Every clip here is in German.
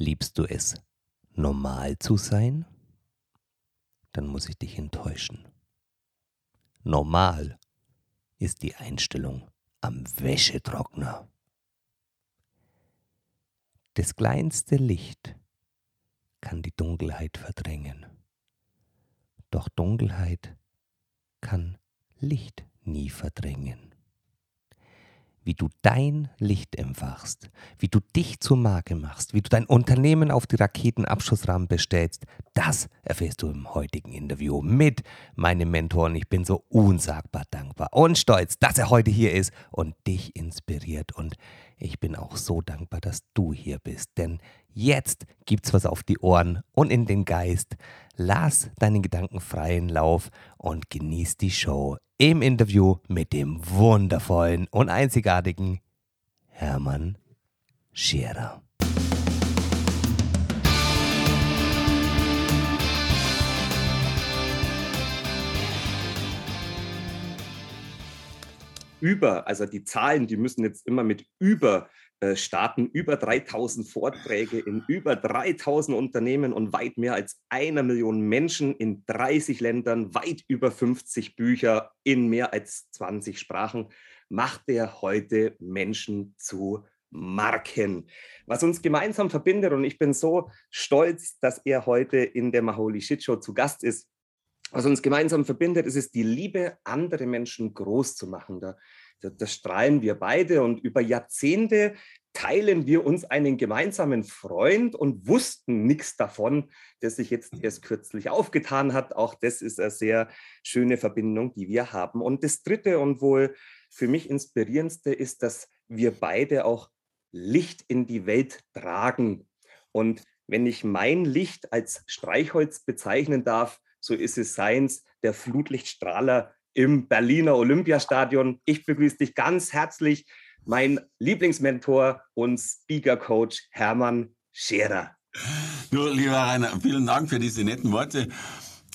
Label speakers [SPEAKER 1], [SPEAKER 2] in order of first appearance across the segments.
[SPEAKER 1] Liebst du es, normal zu sein? Dann muss ich dich enttäuschen. Normal ist die Einstellung am Wäschetrockner. Das kleinste Licht kann die Dunkelheit verdrängen. Doch Dunkelheit kann Licht nie verdrängen wie du dein Licht empfachst, wie du dich zur Marke machst, wie du dein Unternehmen auf die Raketenabschussrahmen bestellst, das erfährst du im heutigen Interview mit meinem Mentor. Und ich bin so unsagbar dankbar und stolz, dass er heute hier ist und dich inspiriert. Und ich bin auch so dankbar, dass du hier bist, denn jetzt gibt's was auf die Ohren und in den Geist. Lass deinen Gedanken freien Lauf und genieß die Show im Interview mit dem wundervollen und einzigartigen Hermann Scherer.
[SPEAKER 2] Über, also die Zahlen, die müssen jetzt immer mit über starten über 3000 Vorträge in über 3000 Unternehmen und weit mehr als einer Million Menschen in 30 Ländern, weit über 50 Bücher in mehr als 20 Sprachen, macht er heute Menschen zu Marken. Was uns gemeinsam verbindet, und ich bin so stolz, dass er heute in der Maholi Shit Show zu Gast ist. Was uns gemeinsam verbindet, ist es die Liebe, andere Menschen groß zu machen. Da das strahlen wir beide und über Jahrzehnte teilen wir uns einen gemeinsamen Freund und wussten nichts davon, der sich jetzt erst kürzlich aufgetan hat. Auch das ist eine sehr schöne Verbindung, die wir haben. Und das Dritte und wohl für mich inspirierendste ist, dass wir beide auch Licht in die Welt tragen. Und wenn ich mein Licht als Streichholz bezeichnen darf, so ist es seins, der Flutlichtstrahler im Berliner Olympiastadion. Ich begrüße dich ganz herzlich, mein Lieblingsmentor und Speaker-Coach Hermann Scherer.
[SPEAKER 3] Du, lieber Rainer, vielen Dank für diese netten Worte.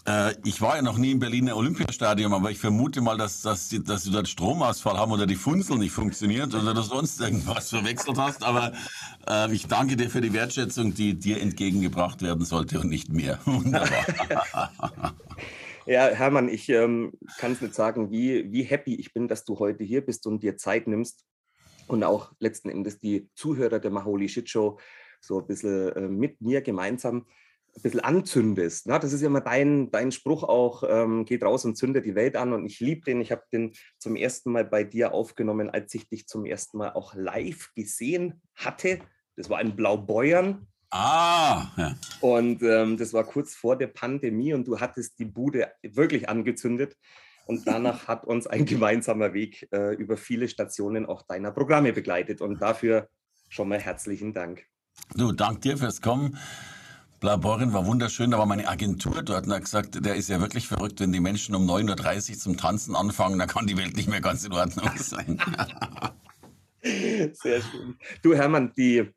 [SPEAKER 3] Äh, ich war ja noch nie im Berliner Olympiastadion, aber ich vermute mal, dass, dass, dass, du dort Stromausfall haben oder die Funzel nicht funktioniert oder dass du sonst irgendwas verwechselt hast. Aber äh, ich danke dir für die Wertschätzung, die dir entgegengebracht werden sollte und nicht mehr. Wunderbar.
[SPEAKER 2] Ja, Hermann, ich ähm, kann es nicht sagen, wie, wie happy ich bin, dass du heute hier bist und dir Zeit nimmst und auch letzten Endes die Zuhörer der Maholi Shit Show so ein bisschen äh, mit mir gemeinsam ein bisschen anzündest. Na, das ist ja immer dein, dein Spruch auch, ähm, geht raus und zündet die Welt an. Und ich liebe den. Ich habe den zum ersten Mal bei dir aufgenommen, als ich dich zum ersten Mal auch live gesehen hatte. Das war ein Blaubeuern
[SPEAKER 3] Ah, ja.
[SPEAKER 2] Und ähm, das war kurz vor der Pandemie und du hattest die Bude wirklich angezündet. Und danach hat uns ein gemeinsamer Weg äh, über viele Stationen auch deiner Programme begleitet. Und dafür schon mal herzlichen Dank.
[SPEAKER 3] Du, dank dir fürs Kommen. Blaborin war wunderschön, da war meine Agentur dort und hat gesagt, der ist ja wirklich verrückt, wenn die Menschen um 9.30 Uhr zum Tanzen anfangen, dann kann die Welt nicht mehr ganz in Ordnung sein.
[SPEAKER 2] Sehr schön. Du Hermann, die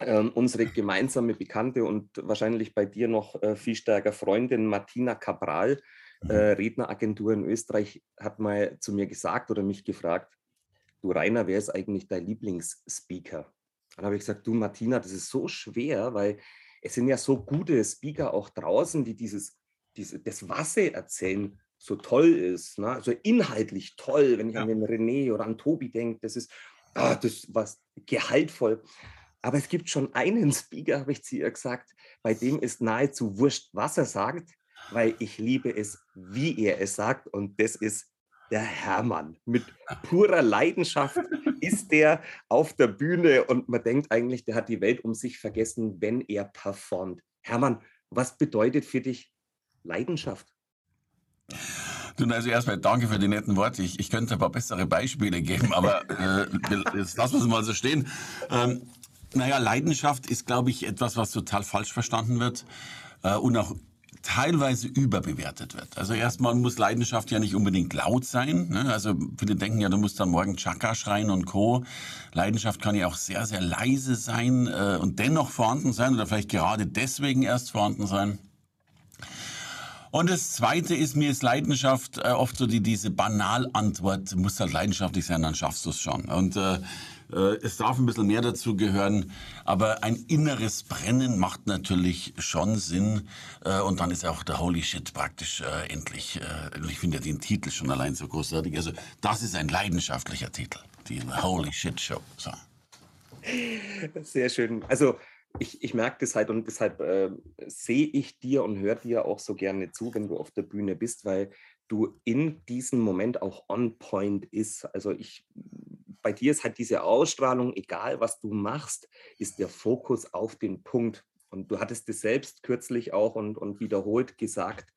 [SPEAKER 2] ähm, unsere gemeinsame Bekannte und wahrscheinlich bei dir noch äh, viel stärker Freundin Martina Cabral, äh, mhm. Redneragentur in Österreich, hat mal zu mir gesagt oder mich gefragt, du Rainer, wer ist eigentlich dein Lieblingsspeaker? Dann habe ich gesagt, du Martina, das ist so schwer, weil es sind ja so gute Speaker auch draußen, die dieses, diese, das Wasser erzählen so toll ist, ne? also inhaltlich toll, wenn ich ja. an den René oder an Tobi denke, das ist, ah, das was gehaltvoll. Aber es gibt schon einen Speaker, habe ich zu ihr gesagt, bei dem ist nahezu wurscht, was er sagt, weil ich liebe es, wie er es sagt. Und das ist der Hermann. Mit purer Leidenschaft ist der auf der Bühne und man denkt eigentlich, der hat die Welt um sich vergessen, wenn er performt. Hermann, was bedeutet für dich Leidenschaft?
[SPEAKER 3] Du, also erstmal danke für die netten Worte. Ich, ich könnte ein paar bessere Beispiele geben, aber äh, jetzt lassen wir es mal so stehen. Ähm, naja, Leidenschaft ist, glaube ich, etwas, was total falsch verstanden wird äh, und auch teilweise überbewertet wird. Also erstmal muss Leidenschaft ja nicht unbedingt laut sein. Ne? Also viele denken ja, du musst dann morgen Chaka schreien und Co. Leidenschaft kann ja auch sehr, sehr leise sein äh, und dennoch vorhanden sein oder vielleicht gerade deswegen erst vorhanden sein. Und das Zweite ist, mir ist Leidenschaft äh, oft so die, diese Banalantwort, musst halt leidenschaftlich sein, dann schaffst du es schon. Und Äh, es darf ein bisschen mehr dazu gehören, aber ein inneres Brennen macht natürlich schon Sinn. Äh, und dann ist auch der Holy Shit praktisch äh, endlich. ich finde ja den Titel schon allein so großartig. Also das ist ein leidenschaftlicher Titel, die Holy Shit Show. So.
[SPEAKER 2] Sehr schön. Also ich, ich merke das halt und deshalb äh, sehe ich dir und höre dir auch so gerne zu, wenn du auf der Bühne bist, weil du in diesem Moment auch on point ist. Also ich, bei dir ist halt diese Ausstrahlung, egal was du machst, ist der Fokus auf den Punkt. Und du hattest es selbst kürzlich auch und, und wiederholt gesagt,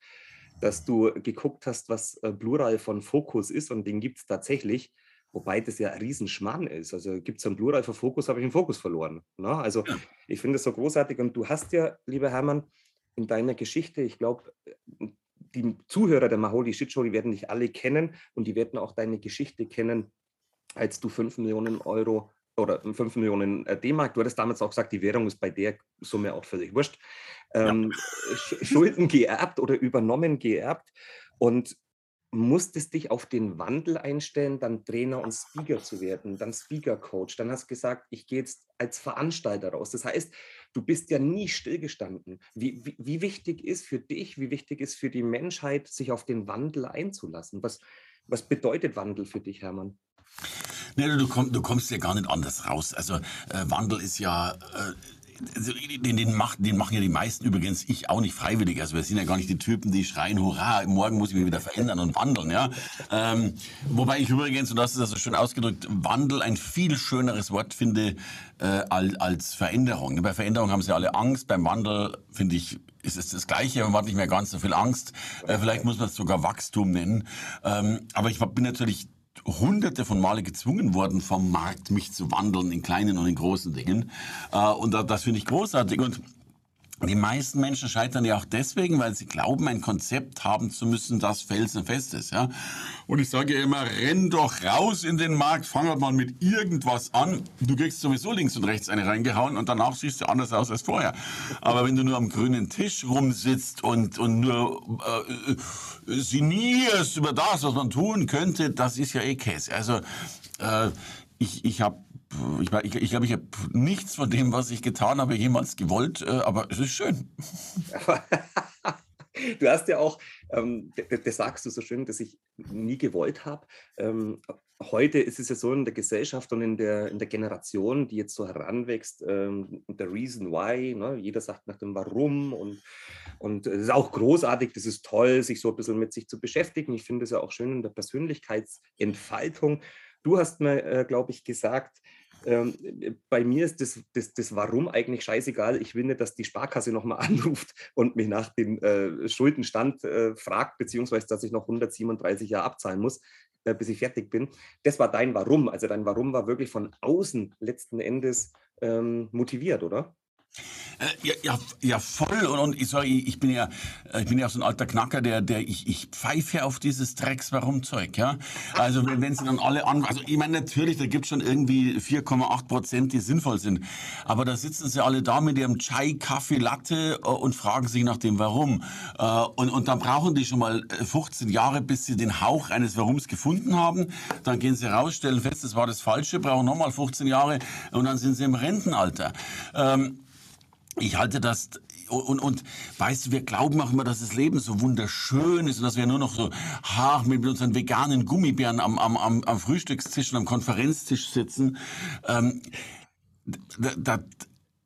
[SPEAKER 2] dass du geguckt hast, was äh, Plural von Fokus ist und den gibt es tatsächlich. Wobei das ja ein Riesenschmarrn ist. Also gibt es einen Plural für Fokus, habe ich den Fokus verloren. Ne? Also ja. ich finde das so großartig. Und du hast ja, lieber Hermann, in deiner Geschichte, ich glaube, die Zuhörer der Maholi Shit Show, die werden dich alle kennen und die werden auch deine Geschichte kennen, als du 5 Millionen Euro oder 5 Millionen äh, D-Mark, du hattest damals auch gesagt, die Währung ist bei der Summe auch völlig wurscht, ähm, ja. Schulden geerbt oder übernommen geerbt. Und musstest dich auf den Wandel einstellen, dann Trainer und Speaker zu werden, dann Speaker-Coach. Dann hast du gesagt, ich gehe jetzt als Veranstalter raus. Das heißt, du bist ja nie stillgestanden. Wie, wie, wie, wichtig ist für dich, wie wichtig ist für die Menschheit, sich auf den Wandel einzulassen? Was, was bedeutet Wandel für dich, Hermann?
[SPEAKER 3] Nee, du, komm, du kommst ja gar nicht anders raus. Also äh, Wandel ist ja... Äh, also, den, den, macht, den machen ja die meisten übrigens, ich auch nicht freiwillig. Also wir sind ja gar nicht die Typen, die schreien, hurra, morgen muss ich mich wieder verändern und wandeln. Ja? Ähm, wobei ich übrigens, und das ist also schön ausgedrückt, Wandel ein viel schöneres Wort finde äh, als, Veränderung. Bei Veränderung haben sie alle Angst, beim Wandel finde ich ist es das Gleiche, man hat nicht mehr ganz so viel Angst. Äh, vielleicht muss man es sogar Wachstum nennen. Ähm, aber ich bin natürlich hunderte von Male gezwungen worden vom Markt, mich zu wandeln in kleinen und in großen Dingen. Äh, und das finde ich großartig. Und die meisten Menschen scheitern ja auch deswegen, weil sie glauben, ein Konzept haben zu müssen, das felsenfest ist. Ja? Und ich sage immer, renn doch raus in den Markt, fang halt mal mit irgendwas an. Du kriegst sowieso links und rechts eine reingehauen und danach siehst du anders aus als vorher. Aber wenn du nur am grünen Tisch rumsitzt und, und nur äh, sinnierst über das, was man tun könnte, das ist ja eh Käse. Also äh, ich, ich habe ich, ich, ich glaube, ich habe nichts von dem, was ich getan habe, jemals gewollt, äh, aber es ist schön.
[SPEAKER 2] du hast ja auch, ähm, das sagst du so schön, dass ich nie gewollt habe. Ähm, heute ist es ja so in der Gesellschaft und in der, in der Generation, die jetzt so heranwächst, ähm, der Reason Why, ne? jeder sagt nach dem Warum und, und es ist auch großartig, das ist toll, sich so ein bisschen mit sich zu beschäftigen. Ich finde es ja auch schön in der Persönlichkeitsentfaltung. Du hast mir, äh, glaube ich, gesagt, ähm, bei mir ist das, das, das Warum eigentlich scheißegal. Ich will nicht, dass die Sparkasse nochmal anruft und mich nach dem äh, Schuldenstand äh, fragt, beziehungsweise dass ich noch 137 Jahre abzahlen muss, äh, bis ich fertig bin. Das war dein Warum. Also dein Warum war wirklich von außen letzten Endes ähm, motiviert, oder?
[SPEAKER 3] Äh, ja, ja, ja, voll. Und, und ich, sorry, ich bin ja, äh, ich bin ja so ein alter Knacker, der, der ich, ich pfeife auf dieses Drecks warum Zeug, ja. Also wenn, wenn sie dann alle an, also ich meine natürlich, da gibt schon irgendwie 4,8 Prozent, die sinnvoll sind. Aber da sitzen sie alle da mit ihrem Chai, Kaffee, Latte äh, und fragen sich nach dem Warum. Und, und dann brauchen die schon mal 15 Jahre, bis sie den Hauch eines Warums gefunden haben. Dann gehen sie raus, stellen fest, das war das Falsche, brauchen nochmal 15 Jahre und dann sind sie im Rentenalter. Ähm, ich halte das und, und weißt du, wir glauben auch immer, dass das Leben so wunderschön ist und dass wir nur noch so hart mit unseren veganen Gummibären am, am, am, am Frühstückstisch und am Konferenztisch sitzen. Ähm, da, da,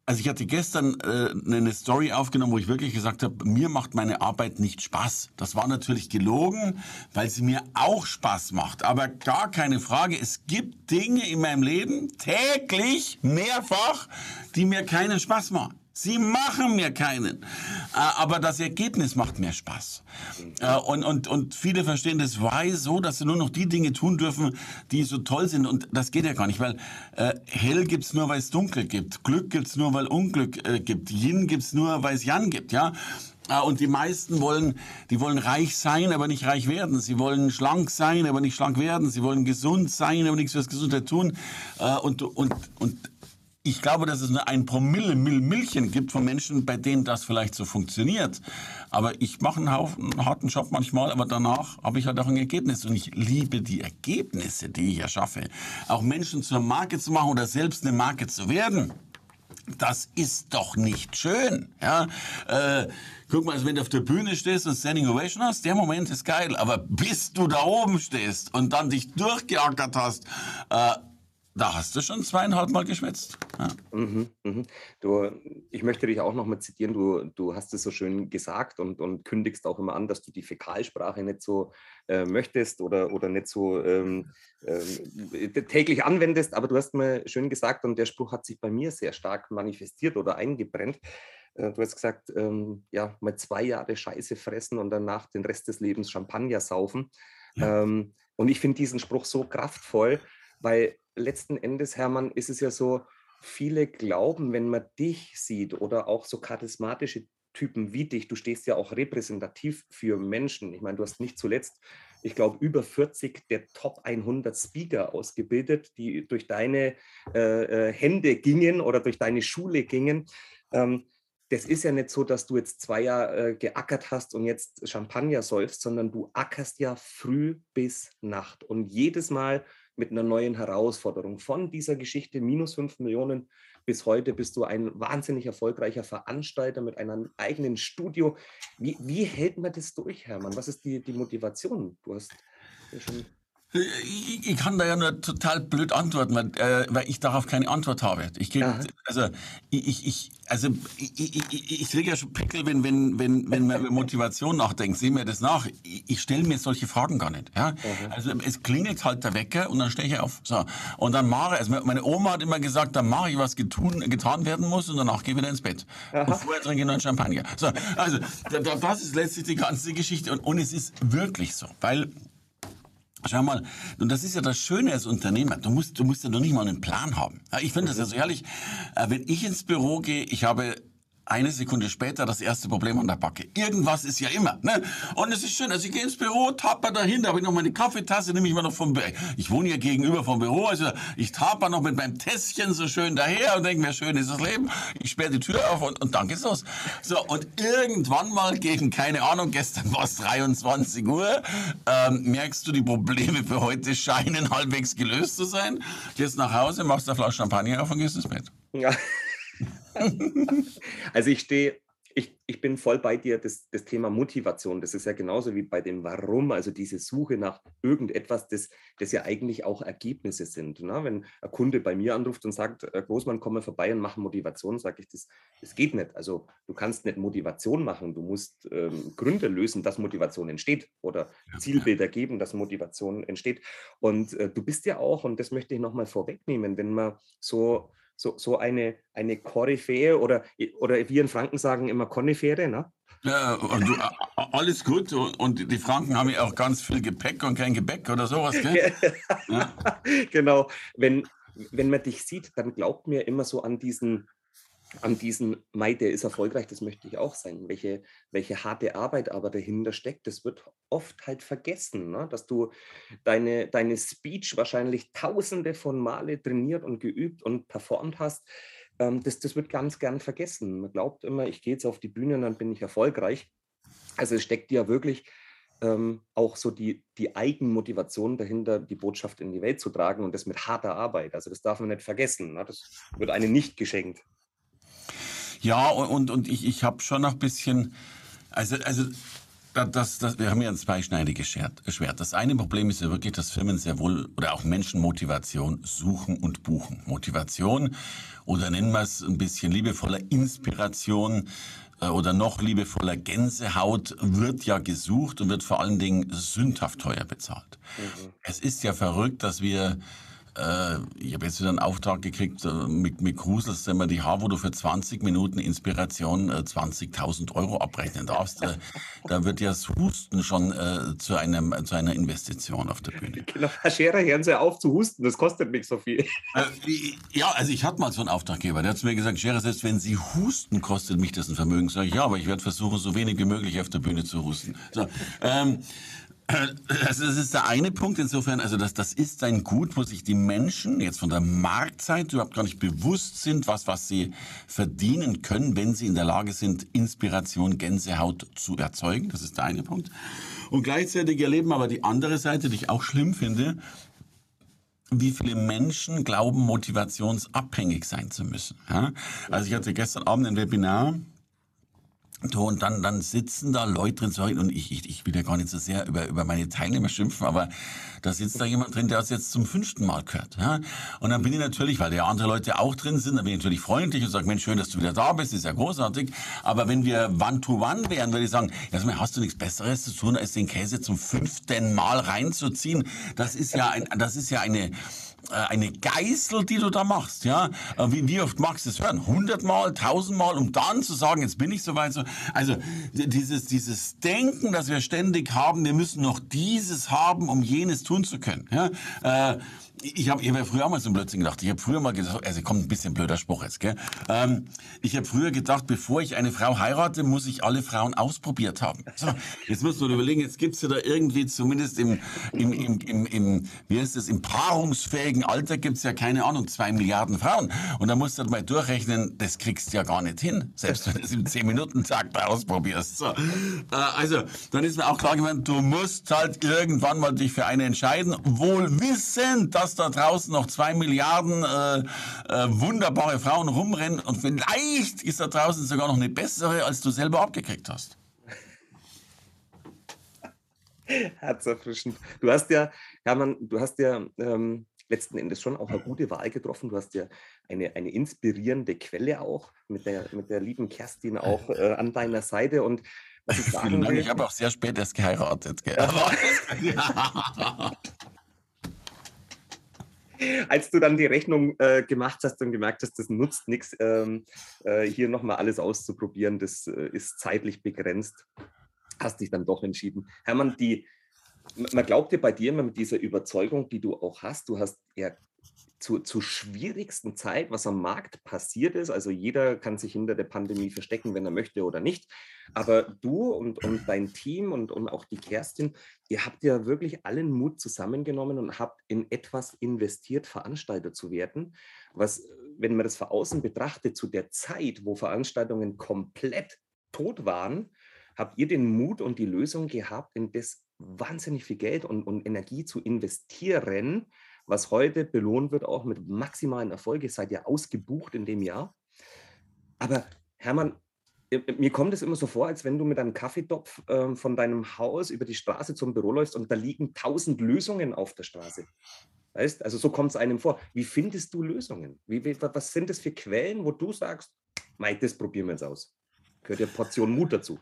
[SPEAKER 3] also ich hatte gestern äh, eine Story aufgenommen, wo ich wirklich gesagt habe, mir macht meine Arbeit nicht Spaß. Das war natürlich gelogen, weil sie mir auch Spaß macht. Aber gar keine Frage, es gibt Dinge in meinem Leben täglich, mehrfach, die mir keinen Spaß machen. Sie machen mir keinen. Äh, aber das Ergebnis macht mir Spaß. Äh, und, und, und viele verstehen das Why so, dass sie nur noch die Dinge tun dürfen, die so toll sind. Und das geht ja gar nicht, weil äh, hell gibt's nur, weil es dunkel gibt. Glück gibt's nur, weil Unglück äh, gibt. Yin gibt's nur, weil es Yang gibt. Ja. Äh, und die meisten wollen, die wollen reich sein, aber nicht reich werden. Sie wollen schlank sein, aber nicht schlank werden. Sie wollen gesund sein, aber nichts fürs Gesundheit tun. Und, und, und ich glaube, dass es nur ein Promille Mil Milchen gibt von Menschen, bei denen das vielleicht so funktioniert. Aber ich mache einen, Haufen, einen harten Job manchmal, aber danach habe ich halt auch ein Ergebnis. Und ich liebe die Ergebnisse, die ich erschaffe. Auch Menschen zur Marke zu machen oder selbst eine Marke zu werden. Das ist doch nicht schön. Ja? Äh, guck mal, also wenn du auf der Bühne stehst und Standing Ovation hast, der Moment ist geil. Aber bis du da oben stehst und dann dich durchgeackert hast, äh, da hast du schon zweieinhalb Mal geschwitzt. Ja.
[SPEAKER 2] Mhm, mhm. Du, ich möchte dich auch noch mal zitieren. Du, du hast es so schön gesagt und, und kündigst auch immer an, dass du die Fäkalsprache nicht so äh, möchtest oder, oder nicht so ähm, äh, täglich anwendest. Aber du hast mir schön gesagt und der Spruch hat sich bei mir sehr stark manifestiert oder eingebrennt. Äh, du hast gesagt, ähm, ja, mal zwei Jahre Scheiße fressen und danach den Rest des Lebens Champagner saufen. Ja. Ähm, und ich finde diesen Spruch so kraftvoll, weil letzten Endes, Hermann, ist es ja so, viele glauben, wenn man dich sieht oder auch so charismatische Typen wie dich, du stehst ja auch repräsentativ für Menschen. Ich meine, du hast nicht zuletzt, ich glaube, über 40 der Top 100 Speaker ausgebildet, die durch deine äh, äh, Hände gingen oder durch deine Schule gingen. Ähm, das ist ja nicht so, dass du jetzt zwei Jahre äh, geackert hast und jetzt Champagner säufst, sondern du ackerst ja früh bis Nacht. Und jedes Mal mit einer neuen Herausforderung. Von dieser Geschichte minus 5 Millionen bis heute bist du ein wahnsinnig erfolgreicher Veranstalter mit einem eigenen Studio. Wie, wie hält man das durch, Hermann? Was ist die, die Motivation? Du hast ja schon
[SPEAKER 3] ich, kann da ja nur total blöd antworten, weil, äh, weil ich darauf keine Antwort habe. Ich gebe, also ich, ich, also ich, ich, ich kriege ja schon Pickel, wenn, wenn, wenn, wenn man über Motivation nachdenkt. Sehen wir das nach. Ich, ich stelle mir solche Fragen gar nicht. Ja? Also es klingelt halt der Wecker und dann stehe ich auf. So. Und dann mache also meine Oma hat immer gesagt, dann mache ich, was getun, getan werden muss und danach gehe ich wieder ins Bett. Aha. Und vorher trinke ich noch einen Champagner. So, also das ist letztlich die ganze Geschichte. Und, und es ist wirklich so, weil Schau mal, und das ist ja das Schöne als Unternehmer. Du musst, du musst ja noch nicht mal einen Plan haben. Ich finde das ja so ehrlich. Äh, wenn ich ins Büro gehe, ich habe eine Sekunde später das erste Problem an der Backe. Irgendwas ist ja immer. Ne? Und es ist schön, also ich gehe ins Büro, tapper dahin, da habe ich noch meine Kaffeetasse, nehme ich mal noch vom Büro. Ich wohne hier gegenüber vom Büro, also ich tapper noch mit meinem Tässchen so schön daher und denke mir, schön ist das Leben. Ich sperre die Tür auf und, und dann geht's los. So, und irgendwann mal gegen, keine Ahnung, gestern war es 23 Uhr, ähm, merkst du, die Probleme für heute scheinen halbwegs gelöst zu sein. Gehst nach Hause, machst eine Flasche Champagner auf und gehst ins Bett.
[SPEAKER 2] Ja. also ich stehe, ich, ich bin voll bei dir, das, das Thema Motivation, das ist ja genauso wie bei dem Warum, also diese Suche nach irgendetwas, das, das ja eigentlich auch Ergebnisse sind. Ne? Wenn ein Kunde bei mir anruft und sagt, Großmann, komm mal vorbei und mach Motivation, sage ich, das, das geht nicht. Also du kannst nicht Motivation machen, du musst ähm, Gründe lösen, dass Motivation entsteht oder Zielbilder geben, dass Motivation entsteht. Und äh, du bist ja auch, und das möchte ich nochmal vorwegnehmen, wenn man so so, so eine, eine Koryphäe oder, oder wir in Franken sagen immer Konifere, ne?
[SPEAKER 3] Ja, und du, alles gut. Und die Franken haben ja auch ganz viel Gepäck und kein Gebäck oder sowas, gell?
[SPEAKER 2] ja. Genau. Wenn, wenn man dich sieht, dann glaubt mir immer so an diesen an diesen Mai, der ist erfolgreich, das möchte ich auch sein. Welche, welche harte Arbeit aber dahinter steckt, das wird oft halt vergessen, ne? dass du deine, deine Speech wahrscheinlich tausende von Male trainiert und geübt und performt hast. Ähm, das, das wird ganz gern vergessen. Man glaubt immer, ich gehe jetzt auf die Bühne und dann bin ich erfolgreich. Also es steckt ja wirklich ähm, auch so die, die Eigenmotivation dahinter, die Botschaft in die Welt zu tragen und das mit harter Arbeit. Also das darf man nicht vergessen. Ne? Das wird einem nicht geschenkt.
[SPEAKER 3] Ja, und, und ich, ich habe schon noch ein bisschen, also, also das, das, wir haben ja ein zweischneidiges Schwert. Das eine Problem ist ja wirklich, dass Firmen sehr wohl oder auch Menschen Motivation suchen und buchen. Motivation oder nennen wir es ein bisschen liebevoller Inspiration äh, oder noch liebevoller Gänsehaut wird ja gesucht und wird vor allen Dingen sündhaft teuer bezahlt. Mhm. Es ist ja verrückt, dass wir ich habe jetzt wieder einen Auftrag gekriegt äh, mit, mit Krusels, wenn man die Haar, wo du für 20 Minuten Inspiration äh, 20.000 Euro abrechnen darfst, äh, da wird ja das Husten schon äh, zu, einem, zu einer Investition auf der Bühne.
[SPEAKER 2] Genau, Herr Scherer, hören Sie auf zu husten, das kostet nicht so viel.
[SPEAKER 3] Äh, ja, also ich hatte mal so einen Auftraggeber, der hat zu mir gesagt, Scherer, selbst wenn Sie husten, kostet mich das ein Vermögen. Sag ich, ja, aber ich werde versuchen, so wenig wie möglich auf der Bühne zu husten. So, ähm, Also das ist der eine Punkt insofern, also das, das ist ein Gut, wo sich die Menschen jetzt von der Marktseite überhaupt gar nicht bewusst sind, was, was sie verdienen können, wenn sie in der Lage sind, Inspiration, Gänsehaut zu erzeugen. Das ist der eine Punkt. Und gleichzeitig erleben aber die andere Seite, die ich auch schlimm finde, wie viele Menschen glauben, motivationsabhängig sein zu müssen. Also ich hatte gestern Abend ein Webinar und dann, dann sitzen da Leute drin, sorry, und ich, ich, ich will ja gar nicht so sehr über, über meine Teilnehmer schimpfen, aber da sitzt da jemand drin, der das jetzt zum fünften Mal gehört. Ja? Und dann bin ich natürlich, weil ja andere Leute auch drin sind, dann bin ich natürlich freundlich und sage, Mensch, schön, dass du wieder da bist, ist ja großartig. Aber wenn wir One-to-One -one wären, würde ich sagen, erstmal hast du nichts Besseres zu tun, als den Käse zum fünften Mal reinzuziehen. Das ist ja, ein, das ist ja eine eine Geißel, die du da machst, ja. Äh, wie, wie oft magst du es hören? Hundertmal, tausendmal, um dann zu sagen, jetzt bin ich soweit so. Also dieses, dieses Denken, das wir ständig haben, wir müssen noch dieses haben, um jenes tun zu können. Ja? Äh, ich habe ich hab früher auch mal so Blödsinn gedacht. Ich habe früher mal gedacht, also kommt ein bisschen blöder Spruch jetzt, gell? Ähm, ich habe früher gedacht, bevor ich eine Frau heirate, muss ich alle Frauen ausprobiert haben. So, jetzt muss man überlegen, jetzt gibt's ja da irgendwie zumindest im, im, im, im, im wie heißt das, im paarungsfähigen Alter gibt's ja keine Ahnung, zwei Milliarden Frauen. Und da musst du halt mal durchrechnen, das kriegst du ja gar nicht hin, selbst wenn du es im zehn minuten tag ausprobierst. So. Äh, also, dann ist mir auch klar geworden, du musst halt irgendwann mal dich für eine entscheiden, wohl wissend, dass dass da draußen noch zwei Milliarden äh, äh, wunderbare Frauen rumrennen und vielleicht ist da draußen sogar noch eine bessere, als du selber abgekriegt hast.
[SPEAKER 2] Herzerfrischend. Du hast ja, Hermann, du hast ja ähm, letzten Endes schon auch eine gute Wahl getroffen. Du hast ja eine, eine inspirierende Quelle auch mit der, mit der lieben Kerstin auch äh, an deiner Seite. Und
[SPEAKER 3] was ich sagen will, ich habe auch sehr spät erst geheiratet. Gell? Ja.
[SPEAKER 2] Als du dann die Rechnung äh, gemacht hast und gemerkt hast, das nutzt nichts, ähm, äh, hier nochmal alles auszuprobieren, das äh, ist zeitlich begrenzt, hast dich dann doch entschieden. Hermann, die, man dir bei dir immer mit dieser Überzeugung, die du auch hast, du hast ja zur, zur schwierigsten Zeit, was am Markt passiert ist. Also jeder kann sich hinter der Pandemie verstecken, wenn er möchte oder nicht. Aber du und, und dein Team und, und auch die Kerstin, ihr habt ja wirklich allen Mut zusammengenommen und habt in etwas investiert, Veranstalter zu werden, was, wenn man das von außen betrachtet, zu der Zeit, wo Veranstaltungen komplett tot waren, habt ihr den Mut und die Lösung gehabt, in das wahnsinnig viel Geld und, und Energie zu investieren, was heute belohnt wird, auch mit maximalen Erfolg. Ihr seid ja ausgebucht in dem Jahr. Aber Hermann, äh, äh, mir kommt es immer so vor, als wenn du mit einem Kaffeetopf äh, von deinem Haus über die Straße zum Büro läufst und da liegen tausend Lösungen auf der Straße. Weißt? Also so kommt es einem vor. Wie findest du Lösungen? Wie, wie, was sind das für Quellen, wo du sagst, Mei, das probieren wir jetzt aus? Gehört ja Portion Mut dazu.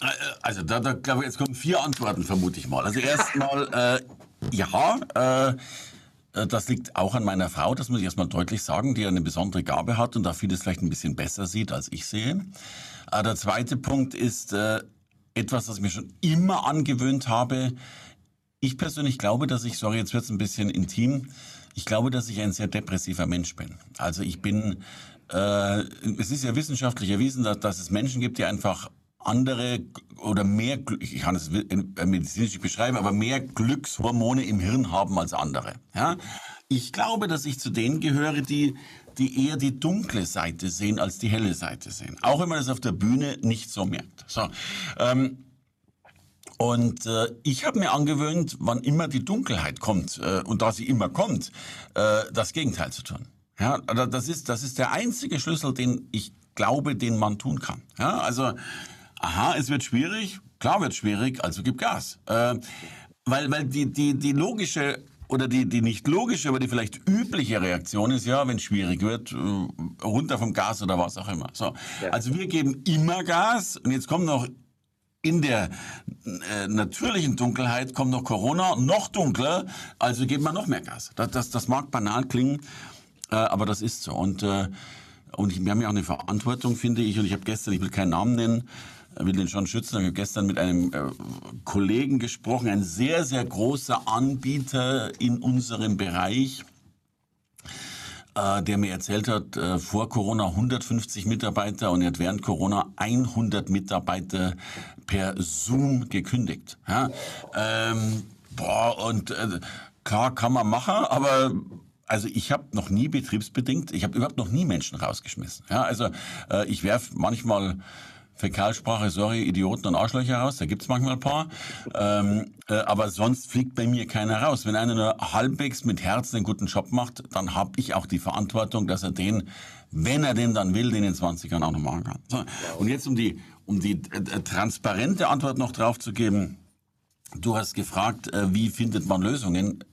[SPEAKER 3] Äh, also da, da glaube ich, jetzt kommen vier Antworten, vermute ich mal. Also erstmal, äh, ja, äh, äh, das liegt auch an meiner Frau, das muss ich erstmal deutlich sagen, die eine besondere Gabe hat und da vieles vielleicht ein bisschen besser sieht, als ich sehe. Äh, der zweite Punkt ist äh, etwas, das ich mir schon immer angewöhnt habe. Ich persönlich glaube, dass ich, sorry, jetzt wird es ein bisschen intim, ich glaube, dass ich ein sehr depressiver Mensch bin. Also ich bin, äh, es ist ja wissenschaftlich erwiesen, dass, dass es Menschen gibt, die einfach andere oder mehr, ich kann es medizinisch nicht beschreiben, aber mehr Glückshormone im Hirn haben als andere. Ja? Ich glaube, dass ich zu denen gehöre, die, die eher die dunkle Seite sehen als die helle Seite sehen. Auch wenn man das auf der Bühne nicht so merkt. So, ähm, und äh, ich habe mir angewöhnt, wann immer die Dunkelheit kommt, äh, und da sie immer kommt, äh, das Gegenteil zu tun. Ja, das ist, das ist der einzige Schlüssel, den ich glaube, den man tun kann. Ja, also aha, es wird schwierig, klar wird schwierig, also gib Gas. Äh, weil, weil die, die, die logische oder die, die nicht logische, aber die vielleicht übliche Reaktion ist ja, wenn es schwierig wird, äh, runter vom Gas oder was auch immer. So. Ja. Also wir geben immer Gas und jetzt kommt noch in der äh, natürlichen Dunkelheit kommt noch Corona, noch dunkler, also geben wir noch mehr Gas. Das, das, das mag banal klingen, äh, aber das ist so. Und, äh, und wir haben ja auch eine Verantwortung, finde ich, und ich habe gestern, ich will keinen Namen nennen, will den schon schützen. Ich habe gestern mit einem äh, Kollegen gesprochen, ein sehr, sehr großer Anbieter in unserem Bereich. äh, der mir erzählt hat, äh, vor Corona 150 Mitarbeiter und er hat während Corona 100 Mitarbeiter per Zoom gekündigt. Ja? Ähm, boah, und äh, klar kann man machen, aber also ich habe noch nie betriebsbedingt, ich habe überhaupt noch nie Menschen rausgeschmissen. Ja, also äh, ich werf manchmal Fäkalsprache, sorry, Idioten und Arschlöcher raus, da gibt's manchmal ein paar. Ähm, äh, aber sonst fliegt bei mir keiner raus. Wenn einer nur halbwegs mit Herzen einen guten Job macht, dann habe ich auch die Verantwortung, dass er den, wenn er den dann will, den in 20 Jahren auch noch machen kann. So, und jetzt um die, um die äh, äh, transparente Antwort noch drauf zu geben, du hast gefragt, äh, wie findet man Lösungen?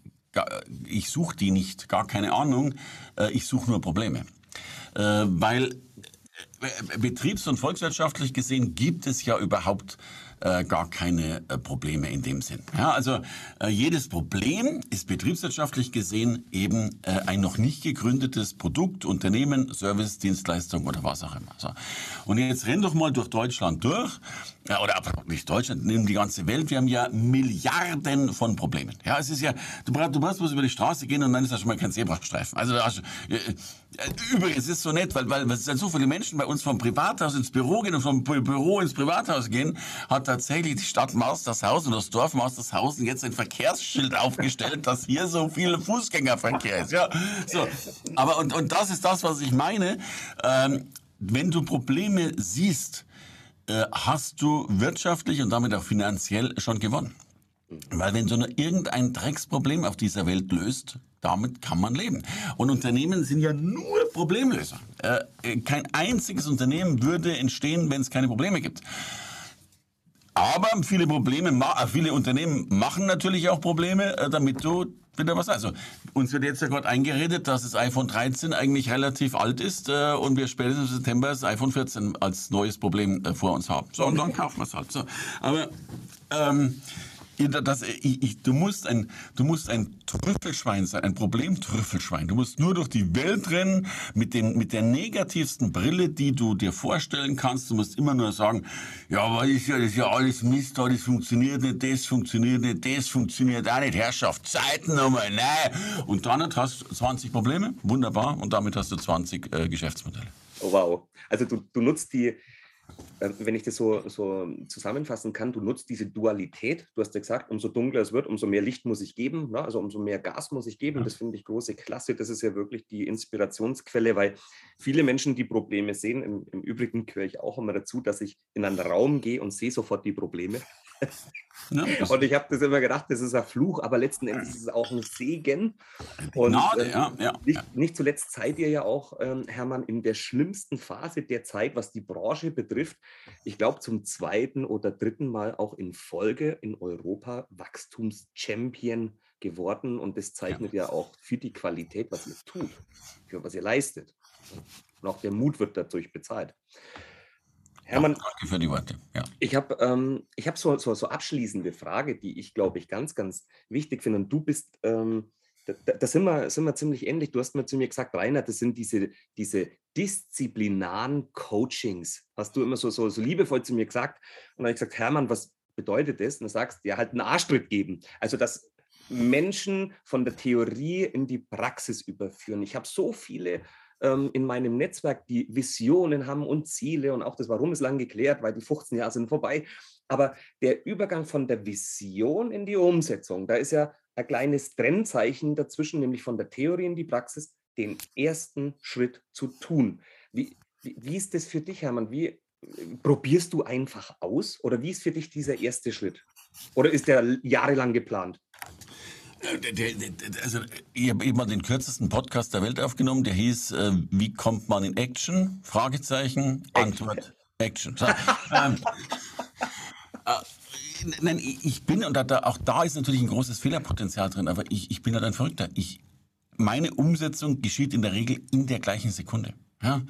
[SPEAKER 3] Ich suche die nicht, gar keine Ahnung. Äh, ich suche nur Probleme. Äh, weil betriebs- und volkswirtschaftlich gesehen gibt es ja überhaupt äh, gar keine äh, Probleme in dem Sinn. Ja, also äh, jedes Problem ist betriebswirtschaftlich gesehen eben äh, ein noch nicht gegründetes Produkt, Unternehmen, Service, Dienstleistung oder was auch immer. So. Und jetzt renn doch mal durch Deutschland durch, ja, oder nicht Deutschland, nimm die ganze Welt. Wir haben ja Milliarden von Problemen. Ja, es ist ja, du du brauchst bloß über die Straße gehen und dann ist da schon mal kein Zebrastreifen. Also da hast, äh, äh, übrigens ist es so nett, weil, weil sind so viele Menschen bei uns vom Privathaus ins Büro gehen und vom Büro ins Privathaus gehen, hat tatsächlich die Stadt Maustershausen das Dorf Maustershausen jetzt ein Verkehrsschild aufgestellt, dass hier so viel Fußgängerverkehr ist. Ja, so. Aber und, und das ist das, was ich meine. Ähm, wenn du Probleme siehst, äh, hast du wirtschaftlich und damit auch finanziell schon gewonnen. Weil wenn du nur irgendein Drecksproblem auf dieser Welt löst, damit kann man leben. Und Unternehmen sind ja nur Problemlöser. Äh, kein einziges Unternehmen würde entstehen, wenn es keine Probleme gibt. Aber viele Probleme, viele Unternehmen machen natürlich auch Probleme, äh, damit du wieder was. Also uns wird jetzt ja gerade eingeredet, dass das iPhone 13 eigentlich relativ alt ist äh, und wir spätestens im September das iPhone 14 als neues Problem vor uns haben. So und dann kaufen wir es halt. So, aber ähm, das, ich, ich, du, musst ein, du musst ein Trüffelschwein sein, ein Problemtrüffelschwein. Du musst nur durch die Welt rennen mit, den, mit der negativsten Brille, die du dir vorstellen kannst. Du musst immer nur sagen, ja, aber ist ja, das ist ja alles Mist, das funktioniert nicht, das funktioniert nicht, das funktioniert auch nicht. Herrschaft, Zeiten nochmal, nein. Und dann hast du 20 Probleme, wunderbar, und damit hast du 20 äh, Geschäftsmodelle.
[SPEAKER 2] Oh, wow. Also du, du nutzt die, wenn ich das so, so zusammenfassen kann, du nutzt diese Dualität. Du hast ja gesagt, umso dunkler es wird, umso mehr Licht muss ich geben, ne? also umso mehr Gas muss ich geben. Das finde ich große Klasse. Das ist ja wirklich die Inspirationsquelle, weil viele Menschen die Probleme sehen. Im, im Übrigen gehöre ich auch immer dazu, dass ich in einen Raum gehe und sehe sofort die Probleme. Ja, und ich habe das immer gedacht, das ist ein Fluch, aber letzten Endes ist es auch ein Segen. Und äh, ja, ja, nicht, nicht, zuletzt seid ihr ja auch, ähm, Hermann, in der schlimmsten Phase der Zeit, was die Branche betrifft. Ich glaube, zum zweiten oder dritten Mal auch in Folge in Europa Wachstumschampion geworden. Und das zeichnet ja. ja auch für die Qualität, was ihr tut, für was ihr leistet. Und auch der Mut wird dadurch bezahlt.
[SPEAKER 3] Hermann, ja, danke für die Worte. Ja.
[SPEAKER 2] Ich habe ähm, hab so, so, so abschließende Frage, die ich, glaube ich, ganz, ganz wichtig finde. Und du bist, ähm, da, da, sind, wir, sind wir ziemlich ähnlich. Du hast mir zu mir gesagt, Rainer, das sind diese, diese disziplinaren Coachings. Hast du immer so, so, so liebevoll zu mir gesagt. Und dann habe ich gesagt, Hermann, was bedeutet das? Und du sagst, ja, halt einen Arschtritt geben. Also, dass Menschen von der Theorie in die Praxis überführen. Ich habe so viele ähm, in meinem Netzwerk, die Visionen haben und Ziele und auch das Warum ist lang geklärt, weil die 15 Jahre sind vorbei. Aber der Übergang von der Vision in die Umsetzung, da ist ja ein kleines Trennzeichen dazwischen, nämlich von der Theorie in die Praxis, den ersten Schritt zu tun. Wie, wie, wie ist das für dich, Hermann? Wie probierst du einfach aus oder wie ist für dich dieser erste Schritt? Oder ist der jahrelang geplant?
[SPEAKER 3] Äh, also, ich habe eben den kürzesten Podcast der Welt aufgenommen, der hieß äh, Wie kommt man in Action? Fragezeichen, Antwort, Action. So, ähm, äh, nein, ich bin, und da, auch da ist natürlich ein großes Fehlerpotenzial drin, aber ich, ich bin halt ein Verrückter. Ich, meine Umsetzung geschieht in der Regel in der gleichen Sekunde. Ja? Mhm.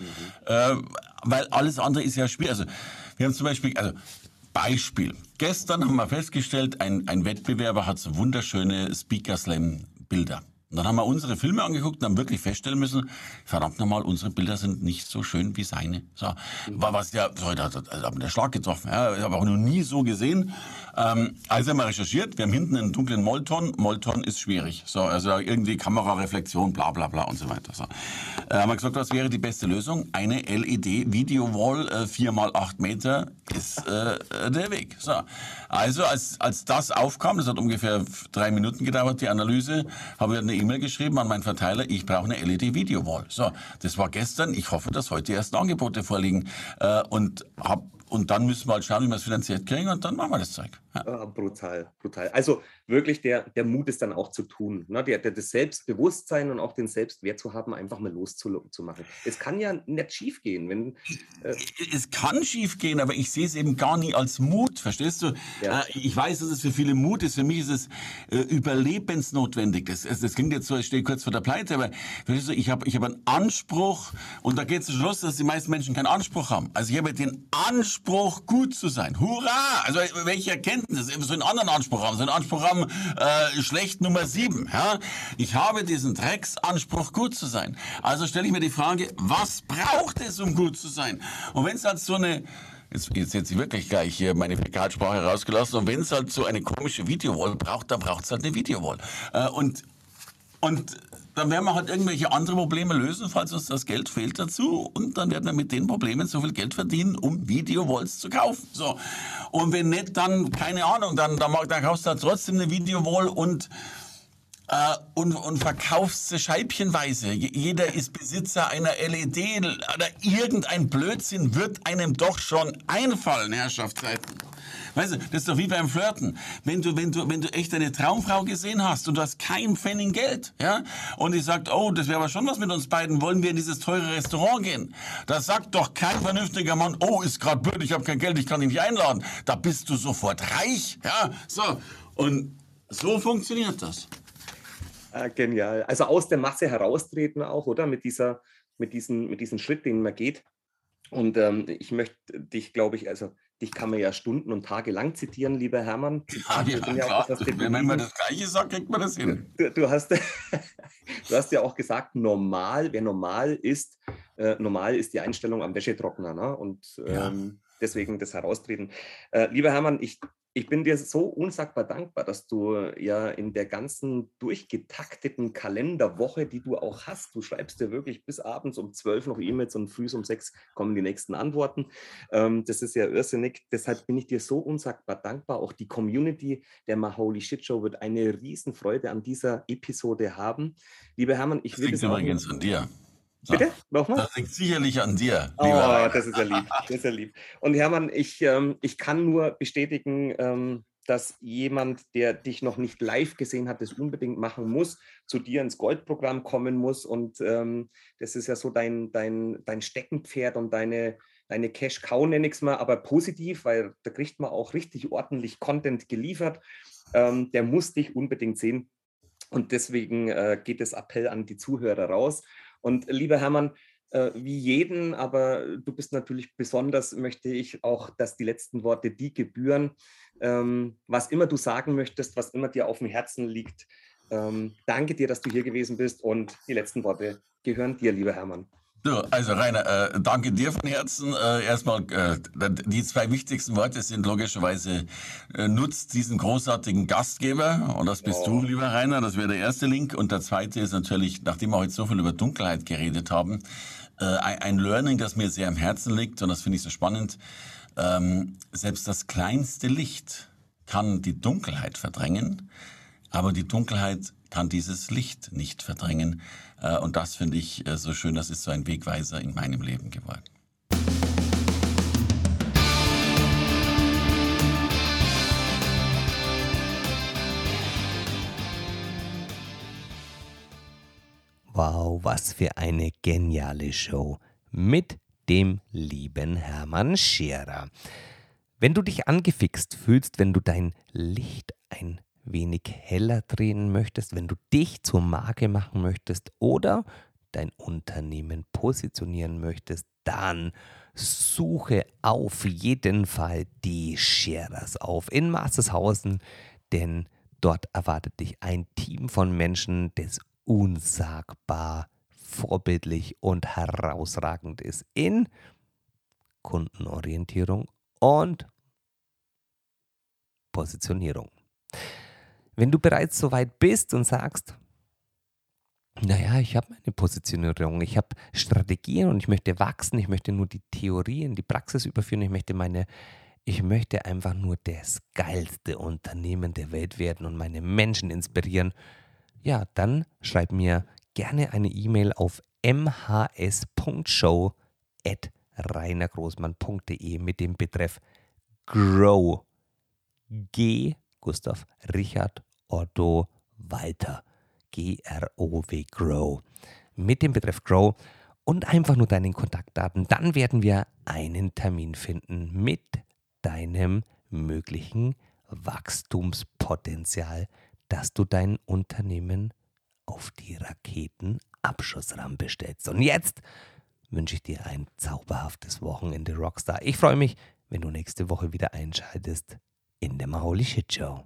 [SPEAKER 3] Äh, weil alles andere ist ja schwierig. Also, wir haben zum Beispiel, also Beispiel. Gestern haben wir festgestellt, ein, ein Wettbewerber hat so wunderschöne Speaker Slam Bilder. Und dann haben wir unsere Filme angeguckt und haben wirklich feststellen müssen, verdammt nochmal, unsere Bilder sind nicht so schön wie seine. So, war was ja, so, da, da, da hat der Schlag getroffen. Ja, ich habe auch noch nie so gesehen. Ähm, also haben wir recherchiert, wir haben hinten einen dunklen Molton. Molton ist schwierig. So, also irgendwie Kamerareflexion, bla bla bla und so weiter. So. Äh, haben wir gesagt, was wäre die beste Lösung? Eine LED-Video-Wall, äh, 4 mal 8 Meter, ist äh, der Weg. So. Also als, als das aufkam, das hat ungefähr drei Minuten gedauert, die Analyse, habe ich eine E-Mail geschrieben an meinen Verteiler, ich brauche eine LED-Video-Wall. So, das war gestern. Ich hoffe, dass heute erst Angebote vorliegen. Äh, und hab, und dann müssen wir halt schauen, wie wir es finanziert kriegen und dann machen wir das Zeug.
[SPEAKER 2] Ja. Ah, brutal, brutal. Also wirklich der, der Mut ist dann auch zu tun. Ne? Der, der, das Selbstbewusstsein und auch den Selbstwert zu haben, einfach mal loszumachen. Es kann ja nicht schief gehen. Wenn,
[SPEAKER 3] äh es kann schief gehen, aber ich sehe es eben gar nie als Mut, verstehst du? Ja. Äh, ich weiß, dass es für viele Mut ist. Für mich ist es äh, überlebensnotwendig. Das, das klingt jetzt so, ich stehe kurz vor der Pleite, aber verstehst du, ich habe ich hab einen Anspruch und da geht es zum Schluss, dass die meisten Menschen keinen Anspruch haben. Also ich habe den Anspruch, gut zu sein. Hurra! Also welche Erkenntnis so einen anderen Anspruch haben, so einen Anspruch haben, äh, schlecht Nummer sieben. Ja? Ich habe diesen Drecksanspruch, gut zu sein. Also stelle ich mir die Frage, was braucht es, um gut zu sein? Und wenn es halt so eine Jetzt, jetzt ich wirklich gleich hier meine Fäkalsprache rausgelassen. Und wenn es halt so eine komische Videowall braucht, dann braucht es halt eine Videowall. Äh, und, und dann werden wir halt irgendwelche andere Probleme lösen, falls uns das Geld fehlt dazu. Und dann werden wir mit den Problemen so viel Geld verdienen, um Videowalls zu kaufen. So. Und wenn nicht, dann, keine Ahnung, dann, dann, dann kaufst du halt trotzdem eine Videowall und äh, und, und verkaufst sie scheibchenweise. Jeder ist Besitzer einer LED oder irgendein Blödsinn wird einem doch schon einfallen, Herrschaftszeiten. Weißt du, das ist doch wie beim Flirten. Wenn du, wenn du, wenn du echt eine Traumfrau gesehen hast und du hast kein Pfennig Geld, ja, und die sagt, oh, das wäre aber schon was mit uns beiden, wollen wir in dieses teure Restaurant gehen? Da sagt doch kein vernünftiger Mann, oh, ist gerade blöd, ich habe kein Geld, ich kann dich nicht einladen. Da bist du sofort reich, ja, so. Und so funktioniert das.
[SPEAKER 2] Ah, genial. Also aus der Masse heraustreten auch, oder? Mit dieser, mit diesen, mit diesem Schritt, den man geht. Und ähm, ich möchte dich, glaube ich, also dich kann man ja Stunden und Tage lang zitieren, lieber Hermann.
[SPEAKER 3] Ja, ja, ja klar. Wenn man das Gleiche sagt, kriegt man das hin.
[SPEAKER 2] Du, du, hast, du hast ja auch gesagt, normal, wer normal ist, äh, normal ist die Einstellung am Wäschetrockner. Ne? Und ähm, deswegen das Heraustreten. Äh, lieber Hermann, ich ich bin dir so unsagbar dankbar, dass du ja in der ganzen durchgetakteten Kalenderwoche, die du auch hast, du schreibst dir wirklich bis abends um zwölf noch E-Mails und früh um sechs kommen die nächsten Antworten. Ähm, das ist ja irrsinnig. Deshalb bin ich dir so unsagbar dankbar. Auch die Community der Maholi Shit Show wird eine Riesenfreude an dieser Episode haben. Lieber Hermann, ich will
[SPEAKER 3] das übrigens
[SPEAKER 2] an
[SPEAKER 3] dir.
[SPEAKER 2] Bitte? Nochmal?
[SPEAKER 3] Das liegt sicherlich an dir.
[SPEAKER 2] Oh, das ist ja lieb. Das ist ja lieb. Und Hermann, ich, ähm, ich kann nur bestätigen, ähm, dass jemand, der dich noch nicht live gesehen hat, das unbedingt machen muss, zu dir ins Goldprogramm kommen muss. Und ähm, das ist ja so dein, dein, dein Steckenpferd und deine, deine Cash-Cow, nenne ich es mal, aber positiv, weil da kriegt man auch richtig ordentlich Content geliefert. Ähm, der muss dich unbedingt sehen. Und deswegen äh, geht das Appell an die Zuhörer raus. Und lieber Hermann, äh, wie jeden, aber du bist natürlich besonders, möchte ich auch, dass die letzten Worte die gebühren. Ähm, was immer du sagen möchtest, was immer dir auf dem Herzen liegt. Ähm, danke dir, dass du hier gewesen bist und die letzten Worte gehören dir, lieber Hermann.
[SPEAKER 3] Ja, also Rainer, äh, danke dir von Herzen. Äh, erstmal, äh, die zwei wichtigsten Worte sind logischerweise, äh, nutzt diesen großartigen Gastgeber. Und das bist oh. du, lieber Rainer. Das wäre der erste Link. Und der zweite ist natürlich, nachdem wir heute so viel über Dunkelheit geredet haben, äh, ein Learning, das mir sehr am Herzen liegt. Und das finde ich so spannend. Ähm, selbst das kleinste Licht kann die Dunkelheit verdrängen. Aber die Dunkelheit kann dieses Licht nicht verdrängen. Äh, und das finde ich äh, so schön, das ist so ein Wegweiser in meinem Leben geworden.
[SPEAKER 1] Wow, was für eine geniale Show mit dem lieben Hermann Scherer. Wenn du dich angefixt fühlst, wenn du dein Licht ein wenig heller drehen möchtest, wenn du dich zur Marke machen möchtest oder dein Unternehmen positionieren möchtest, dann suche auf jeden Fall die Sharers auf in Mastershausen, denn dort erwartet dich ein Team von Menschen, das
[SPEAKER 2] unsagbar vorbildlich und herausragend ist in Kundenorientierung und Positionierung. Wenn du bereits so weit bist und sagst, naja, ich habe meine Positionierung, ich habe Strategien und ich möchte wachsen, ich möchte nur die Theorie in die Praxis überführen, ich möchte meine, ich möchte einfach nur das geilste Unternehmen der Welt werden und meine Menschen inspirieren, ja, dann schreib mir gerne eine E-Mail auf mhs.show.reinergroßmann.de mit dem Betreff Grow. G. Gustav Richard Otto Walter. G-R-O-W Grow. Mit dem Betreff Grow und einfach nur deinen Kontaktdaten. Dann werden wir einen Termin finden mit deinem möglichen Wachstumspotenzial, dass du dein Unternehmen auf die Raketenabschussrampe stellst. Und jetzt wünsche ich dir ein zauberhaftes Wochenende, Rockstar. Ich freue mich, wenn du nächste Woche wieder einschaltest in der Maholi Shit Show.